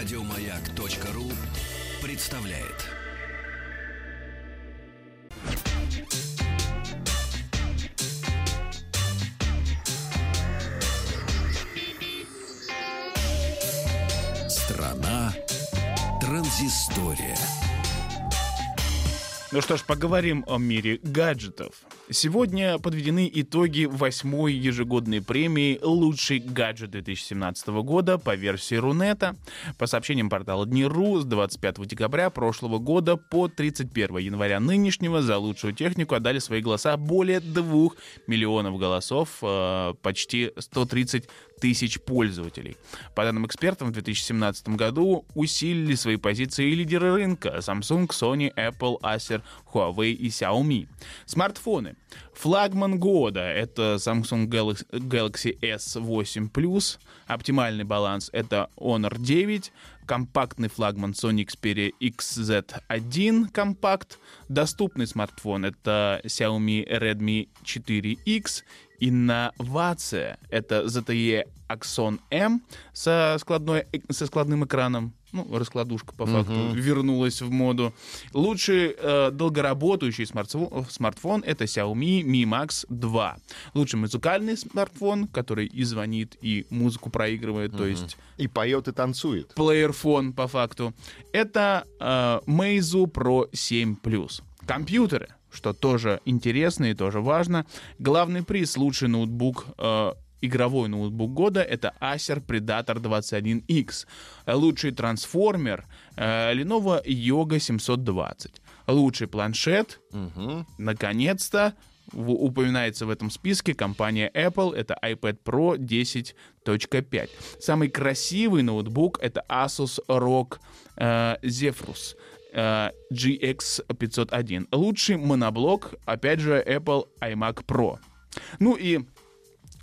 Радиомаяк.ру представляет. Страна транзистория. Ну что ж, поговорим о мире гаджетов. Сегодня подведены итоги восьмой яногодной премии «Лучший гаджет 2017 года» по версии Рунета. По сообщениям портала Дни.ру, с 25 декабря прошлого года по 31 января нынешнего за лучшую технику отдали свои голоса более 2 миллионов голосов, э, почти 130 тысяч пользователей. По данным экспертов, в 2017 году усилили свои позиции лидеры рынка Samsung, Sony, Apple, Acer, Huawei и Xiaomi. Смартфоны. Флагман года — это Samsung Galaxy S8 Plus. Оптимальный баланс — это Honor 9. Компактный флагман Sony Xperia XZ1 Compact. Доступный смартфон — это Xiaomi Redmi 4X. Инновация — это ZTE Axon M со, складной, со складным экраном ну, раскладушка по факту uh-huh. вернулась в моду. Лучший э, долгоработающий смартфон, смартфон это Xiaomi Mi Max 2. Лучший музыкальный смартфон, который и звонит, и музыку проигрывает, uh-huh. то есть... И поет, и танцует. Плеерфон, по факту. Это э, Meizu Pro 7 Plus. Компьютеры, что тоже интересно и тоже важно. Главный приз лучший ноутбук э, игровой ноутбук года это Acer Predator 21X. Лучший трансформер э, Lenovo Yoga 720. Лучший планшет, угу. наконец-то, упоминается в этом списке компания Apple, это iPad Pro 10.5. Самый красивый ноутбук это Asus ROG э, Zephyrus. Э, GX501. Лучший моноблок, опять же, Apple iMac Pro. Ну и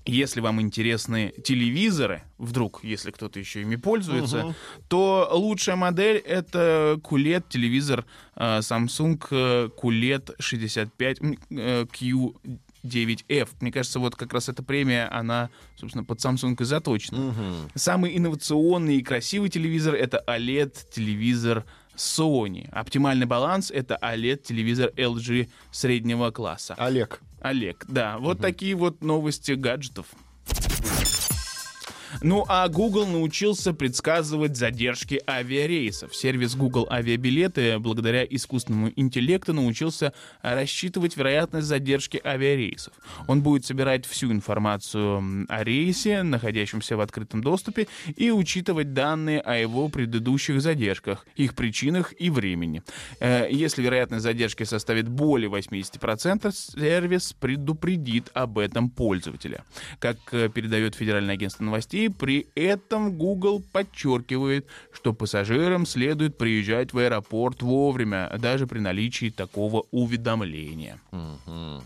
если вам интересны телевизоры, вдруг, если кто-то еще ими пользуется, uh-huh. то лучшая модель это QLED телевизор э, Samsung э, QLED 65 э, Q 9F. Мне кажется, вот как раз эта премия, она, собственно, под Samsung и заточена. Uh-huh. Самый инновационный и красивый телевизор — это OLED-телевизор Sony. Оптимальный баланс — это OLED-телевизор LG среднего класса. Олег. Олег, да. Вот угу. такие вот новости гаджетов. Ну а Google научился предсказывать задержки авиарейсов. Сервис Google Авиабилеты благодаря искусственному интеллекту научился рассчитывать вероятность задержки авиарейсов. Он будет собирать всю информацию о рейсе, находящемся в открытом доступе, и учитывать данные о его предыдущих задержках, их причинах и времени. Э, если вероятность задержки составит более 80%, сервис предупредит об этом пользователя. Как э, передает Федеральное агентство новостей, при этом Google подчеркивает, что пассажирам следует приезжать в аэропорт вовремя, даже при наличии такого уведомления. Угу.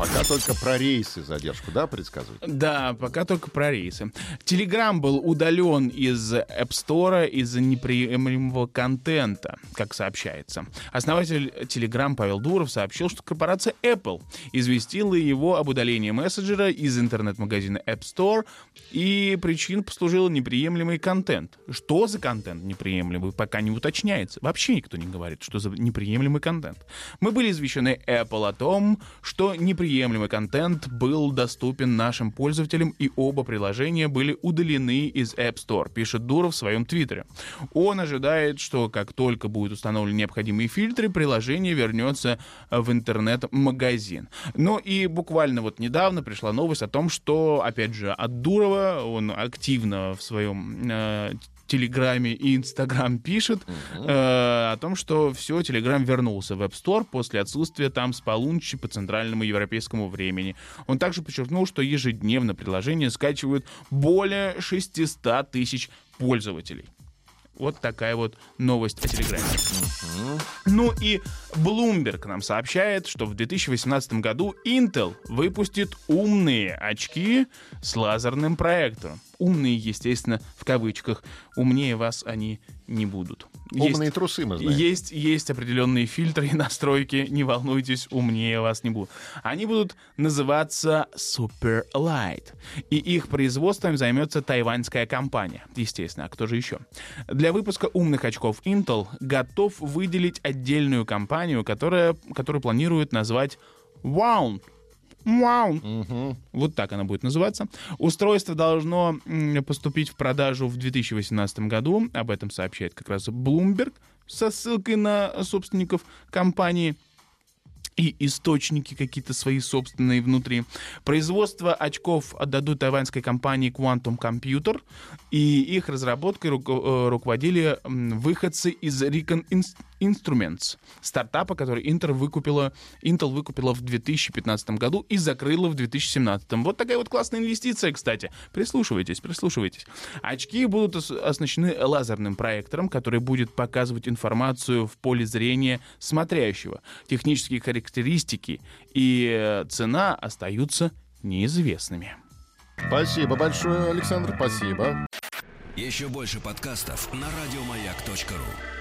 Пока только про рейсы задержку, да, предсказывают? Да, пока только про рейсы. Telegram был удален из App Store из-за неприемлемого контента, как сообщается. Основатель Telegram Павел Дуров сообщил, что корпорация Apple известила его об удалении мессенджера из интернет-магазина App Store, и причин послужил неприемлемый контент. Что за контент неприемлемый, пока не уточняется. Вообще никто не говорит, что за неприемлемый контент. Мы были извещены Apple о том, что неприемлемый контент был доступен нашим пользователям, и оба приложения были удалены из App Store, пишет Дуров в своем твиттере. Он ожидает, что как только будут установлены необходимые фильтры, приложение вернется в интернет-магазин. Ну и буквально вот недавно пришла новость о том, что, опять же, от Дурова, он активно в своем э, Телеграме и Инстаграм пишет uh-huh. э, о том, что все, Телеграм вернулся в App Store после отсутствия там с полуночи по центральному европейскому времени. Он также подчеркнул, что ежедневно приложение скачивают более 600 тысяч пользователей. Вот такая вот новость о Телеграме. Uh-huh. Ну и Bloomberg нам сообщает, что в 2018 году Intel выпустит умные очки с лазерным проектором. Умные, естественно, в кавычках. Умнее вас они не будут. Умные есть, трусы мы знаем. есть, есть определенные фильтры и настройки, не волнуйтесь, умнее вас не будут. Они будут называться Super Light. И их производством займется тайваньская компания. Естественно, а кто же еще? Для выпуска умных очков Intel готов выделить отдельную компанию, которая, которую планирует назвать Wound. Wound. Вот так она будет называться. Устройство должно поступить в продажу в 2018 году. Об этом сообщает как раз Bloomberg со ссылкой на собственников компании и источники какие-то свои собственные внутри. Производство очков отдадут тайваньской компании Quantum Computer, и их разработкой э, руководили выходцы из Ins- Instruments, стартапа, который Intel выкупила, Intel выкупила в 2015 году и закрыла в 2017. Вот такая вот классная инвестиция, кстати. Прислушивайтесь, прислушивайтесь. Очки будут ос- оснащены лазерным проектором, который будет показывать информацию в поле зрения смотрящего. Технические характеристики и э, цена остаются неизвестными. Спасибо большое, Александр, спасибо. Еще больше подкастов на радиомаяк.ру.